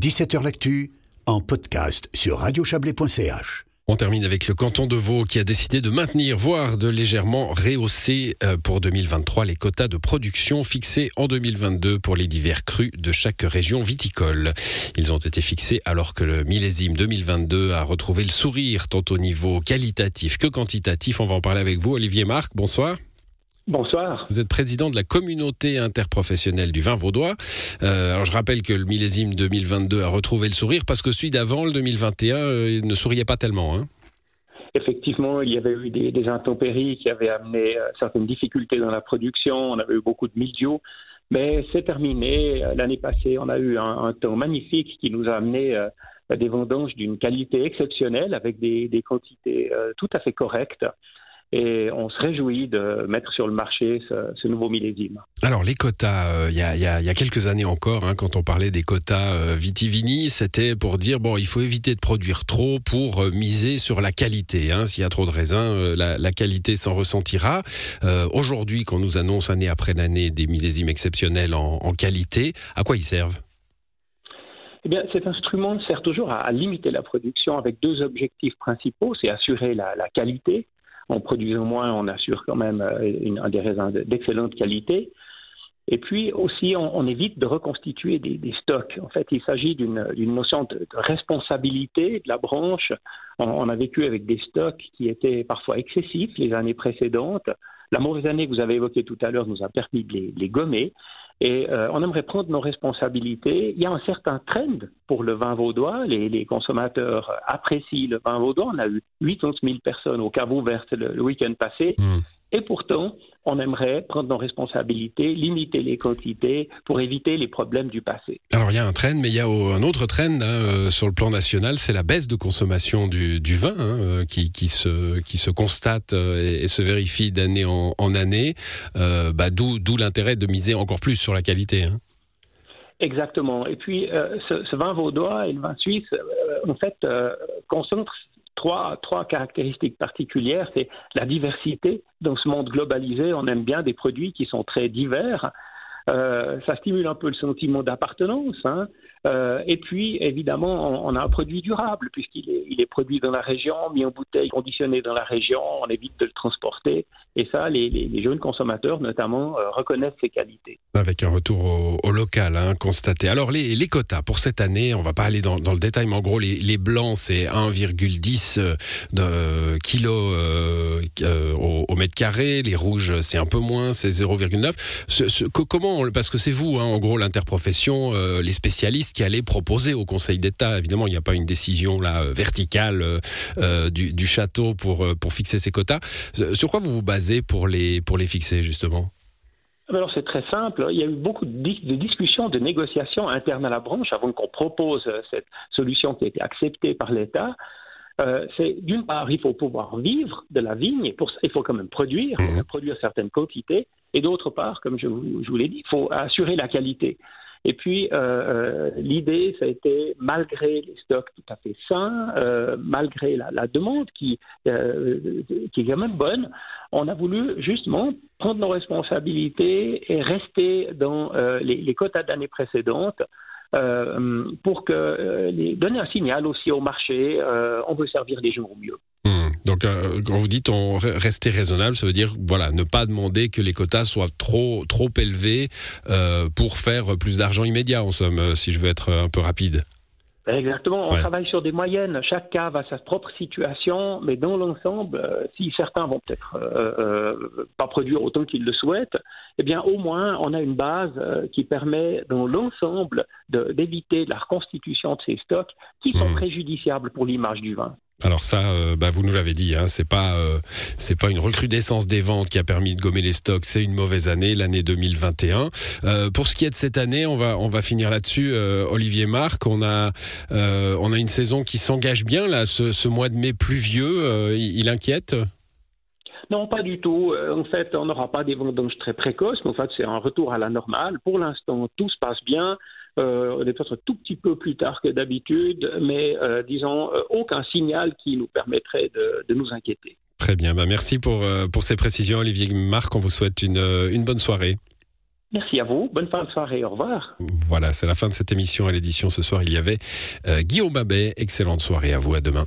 17h L'actu, en podcast sur radiochablais.ch. On termine avec le canton de Vaud qui a décidé de maintenir, voire de légèrement rehausser euh, pour 2023 les quotas de production fixés en 2022 pour les divers crus de chaque région viticole. Ils ont été fixés alors que le millésime 2022 a retrouvé le sourire tant au niveau qualitatif que quantitatif. On va en parler avec vous, Olivier Marc. Bonsoir. Bonsoir. Vous êtes président de la communauté interprofessionnelle du vin vaudois. Euh, alors je rappelle que le millésime 2022 a retrouvé le sourire parce que celui d'avant, le 2021, euh, ne souriait pas tellement. Hein. Effectivement, il y avait eu des, intempéries qui avaient amené euh, certaines difficultés dans la production. On avait eu beaucoup de mildiou. Mais c'est terminé. L'année passée, on a eu un, temps magnifique qui nous a amené des vendanges d'une qualité exceptionnelle avec des, des quantités tout à fait correctes et on se réjouit de mettre sur le marché ce, nouveau millésime. Alors les quotas, euh, il y, a, quelques années encore, hein, quand on parlait des quotas euh, vitivini, c'était pour dire bon, il faut éviter de produire trop pour euh, miser sur la qualité. Hein. S'il y a trop de raisins, la, qualité s'en ressentira. Aujourd'hui, qu'on nous annonce année après année des millésimes exceptionnels en, qualité, à quoi ils servent? Eh bien, cet instrument sert toujours à, limiter la production avec deux objectifs principaux, c'est assurer la, la qualité en produisant moins, on assure quand même euh, des raisins d'excellente qualité. Et puis aussi, on, évite de reconstituer des, stocks. En fait, il s'agit d'une notion de, responsabilité de la branche. On, a vécu avec des stocks qui étaient parfois excessifs les années précédentes. La mauvaise année que vous avez évoquée tout à l'heure nous a permis de les gommer. Et euh, on aimerait prendre nos responsabilités. Il y a un certain trend pour le vin vaudois. Les, consommateurs apprécient le vin vaudois. On a eu 8 11 000 personnes au Cabo Vert le, week-end passé. Mmh. Et pourtant, on aimerait prendre nos responsabilités, limiter les quantités pour éviter les problèmes du passé. Alors il y a un trend, mais il y a un autre trend hein, euh, sur le plan national, c'est la baisse de consommation du, vin hein, euh, qui, qui, se, qui se constate euh, et, se vérifie d'année en, année, bah, d'où l'intérêt de miser encore plus sur la qualité. Hein. Exactement. Et puis, ce, vin vaudois et le vin suisse, en fait, concentrent trois, caractéristiques particulières. C'est la diversité. Dans ce monde globalisé, on aime bien des produits qui sont très divers. Euh, ça stimule un peu le sentiment d'appartenance. Hein. Euh, et puis, évidemment, on, a un produit durable, puisqu'il est, produit dans la région, mis en bouteille, conditionné dans la région, on évite de le transporter. Et ça, les, jeunes consommateurs, notamment, euh, reconnaissent ses qualités. Avec un retour au, local hein, constaté. Alors, les, quotas pour cette année, on va pas aller dans, dans le détail, mais en gros, les, blancs, c'est 1,10 euh, kg au, mètre carré. Les rouges, c'est un peu moins, c'est 0,9. comment, parce que c'est vous, hein, en gros, l'interprofession, les spécialistes, qui allait proposer au Conseil d'État. Évidemment, il n'y a pas une décision là euh, verticale euh, euh, du, château pour, pour fixer ces quotas. Sur quoi vous vous basez pour les, pour les fixer, justement? Ah ben alors c'est très simple. Il y a eu beaucoup de, discussions, de négociations internes à la branche avant qu'on propose cette solution qui a été acceptée par l'État. C'est d'une part, il faut pouvoir vivre de la vigne, pour, il faut quand même produire, mmh. produire certaines quantités, et d'autre part, comme je vous, je vous l'ai dit, il faut assurer la qualité. Et puis, euh, euh, l'idée, ça a été, malgré les stocks tout à fait sains, euh, malgré la, la, demande qui, euh, qui est quand même bonne, on a voulu justement prendre nos responsabilités et rester dans euh, les, les quotas d'années précédentes euh, pour que les, donner un signal aussi au marché, on veut servir les gens au mieux. Donc, euh, quand vous dites on rester raisonnable, ça veut dire voilà ne pas demander que les quotas soient trop trop élevés euh, pour faire plus d'argent immédiat. En somme, euh, si je veux être un peu rapide. Exactement, on travaille sur des moyennes. Chaque cave a sa propre situation, mais dans l'ensemble, si certains vont peut-être pas produire autant qu'ils le souhaitent, eh bien au moins on a une base qui permet dans l'ensemble d'éviter la reconstitution de ces stocks qui sont mmh. préjudiciables pour l'image du vin. Alors ça, euh, bah vous nous l'avez dit, hein, c'est pas euh, pas une recrudescence des ventes qui a permis de gommer les stocks, c'est une mauvaise année, l'année 2021. Euh, pour ce qui est de cette année, on va on va finir là-dessus. Olivier Marc, on a on a une saison qui s'engage bien là. Ce, mois de mai pluvieux, il, inquiète? Non, pas du tout. En fait, on n'aura pas des vendanges très précoces, mais en fait, c'est un retour à la normale. Pour l'instant, tout se passe bien. Euh, on est peut-être un tout petit peu plus tard que d'habitude, mais euh, disons, euh, aucun signal qui nous permettrait de, nous inquiéter. Très bien, bah, merci pour, pour ces précisions Olivier Marc, on vous souhaite une, une bonne soirée. Merci à vous. Bonne fin de soirée. Au revoir. Voilà, c'est la fin de cette émission. À l'édition ce soir, il y avait euh, Guillaume Babet. Excellente soirée à vous. À demain.